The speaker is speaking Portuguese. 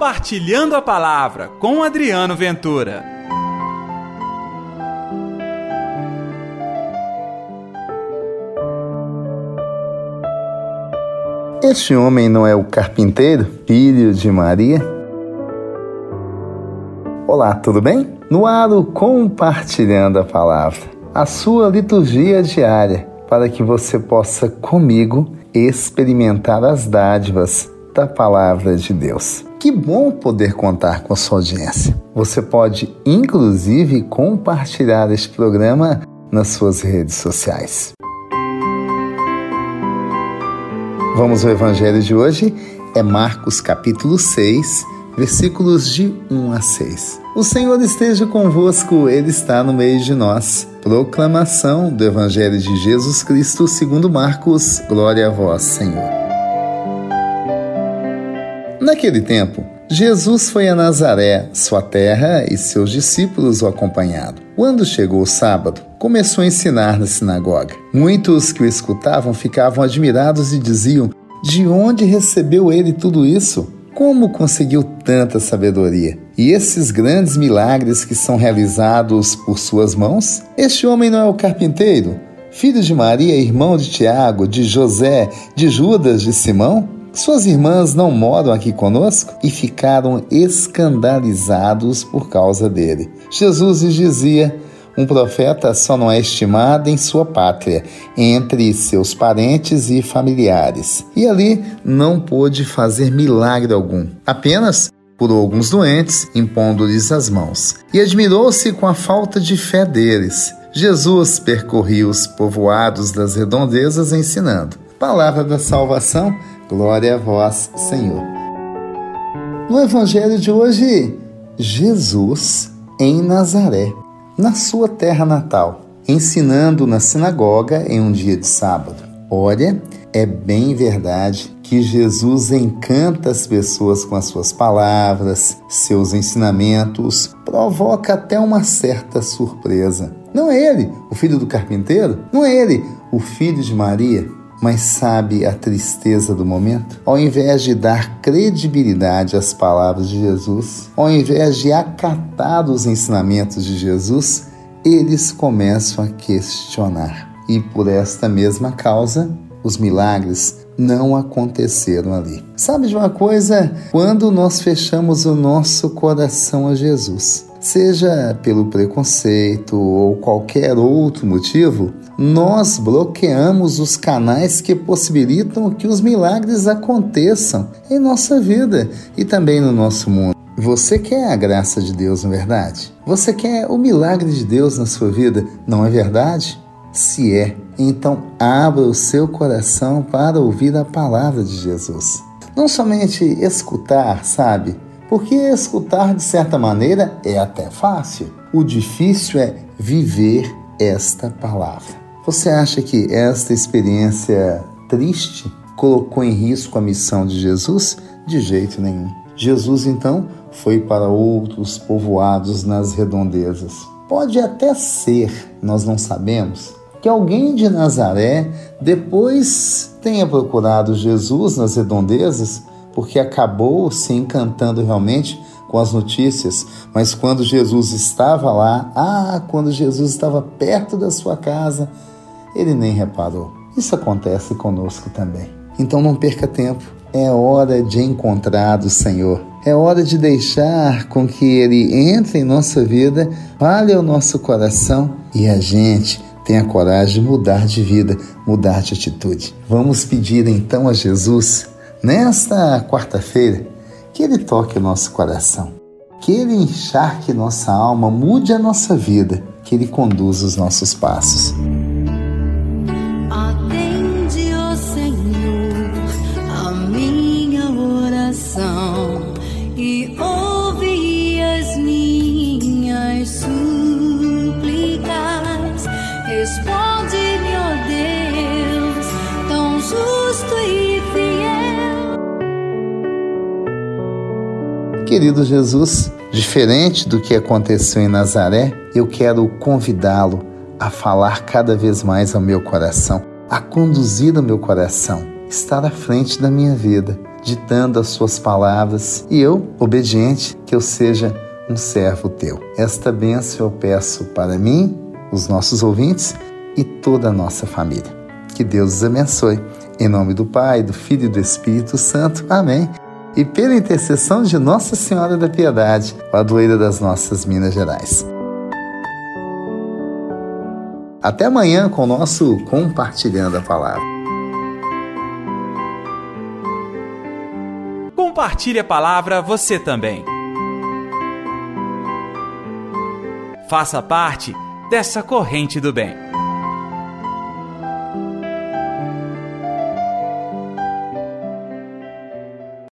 Compartilhando a Palavra com Adriano Ventura. Este homem não é o carpinteiro, filho de Maria? Olá, tudo bem? No ar, Compartilhando a Palavra, a sua liturgia diária, para que você possa comigo experimentar as dádivas da Palavra de Deus. Que bom poder contar com a sua audiência. Você pode, inclusive, compartilhar este programa nas suas redes sociais. Vamos ao Evangelho de hoje? É Marcos capítulo 6, versículos de 1 a 6. O Senhor esteja convosco, Ele está no meio de nós. Proclamação do Evangelho de Jesus Cristo segundo Marcos. Glória a vós, Senhor. Naquele tempo, Jesus foi a Nazaré, sua terra, e seus discípulos o acompanharam. Quando chegou o sábado, começou a ensinar na sinagoga. Muitos que o escutavam ficavam admirados e diziam: De onde recebeu ele tudo isso? Como conseguiu tanta sabedoria? E esses grandes milagres que são realizados por suas mãos? Este homem não é o carpinteiro, filho de Maria, irmão de Tiago, de José, de Judas, de Simão? Suas irmãs não moram aqui conosco? E ficaram escandalizados por causa dele. Jesus lhes dizia: um profeta só não é estimado em sua pátria, entre seus parentes e familiares. E ali não pôde fazer milagre algum, apenas curou alguns doentes, impondo-lhes as mãos. E admirou-se com a falta de fé deles. Jesus percorria os povoados das redondezas ensinando. Palavra da salvação, Glória a vós, Senhor. No Evangelho de hoje, Jesus em Nazaré, na sua terra natal, ensinando na sinagoga em um dia de sábado. Olha, é bem verdade que Jesus encanta as pessoas com as suas palavras, seus ensinamentos, provoca até uma certa surpresa. Não é ele, o filho do carpinteiro? Não é ele, o filho de Maria? Mas sabe a tristeza do momento? Ao invés de dar credibilidade às palavras de Jesus, ao invés de acatar os ensinamentos de Jesus, eles começam a questionar. E por esta mesma causa, os milagres não aconteceram ali. Sabe de uma coisa? Quando nós fechamos o nosso coração a Jesus, seja pelo preconceito ou qualquer outro motivo, nós bloqueamos os canais que possibilitam que os milagres aconteçam em nossa vida e também no nosso mundo. Você quer a graça de Deus, não é verdade? Você quer o milagre de Deus na sua vida, não é verdade? Se é, então abra o seu coração para ouvir a palavra de Jesus. Não somente escutar, sabe? Porque escutar de certa maneira é até fácil. O difícil é viver esta palavra. Você acha que esta experiência triste colocou em risco a missão de Jesus? De jeito nenhum. Jesus então foi para outros povoados nas redondezas. Pode até ser, nós não sabemos, que alguém de Nazaré depois tenha procurado Jesus nas redondezas, porque acabou se encantando realmente com as notícias, mas quando Jesus estava lá, ah, quando Jesus estava perto da sua casa, ele nem reparou. Isso acontece conosco também. Então não perca tempo. É hora de encontrar o Senhor. É hora de deixar com que Ele entre em nossa vida, fale ao nosso coração e a gente tenha coragem de mudar de vida, mudar de atitude. Vamos pedir então a Jesus, nesta quarta-feira, que Ele toque o nosso coração, que Ele encharque nossa alma, mude a nossa vida, que Ele conduza os nossos passos. Querido Jesus, diferente do que aconteceu em Nazaré, eu quero convidá-lo a falar cada vez mais ao meu coração, a conduzir o meu coração, estar à frente da minha vida. ditando as suas palavras, e eu, obediente, que eu seja um servo teu. Esta bênção eu peço para mim, os nossos ouvintes e toda a nossa família. Que Deus os abençoe. Em nome do Pai, do Filho e do Espírito Santo. Amém. E pela intercessão de Nossa Senhora da Piedade, padroeira das nossas Minas Gerais. Até amanhã com o nosso Compartilhando a Palavra. Compartilhe a palavra você também. Faça parte dessa corrente do bem.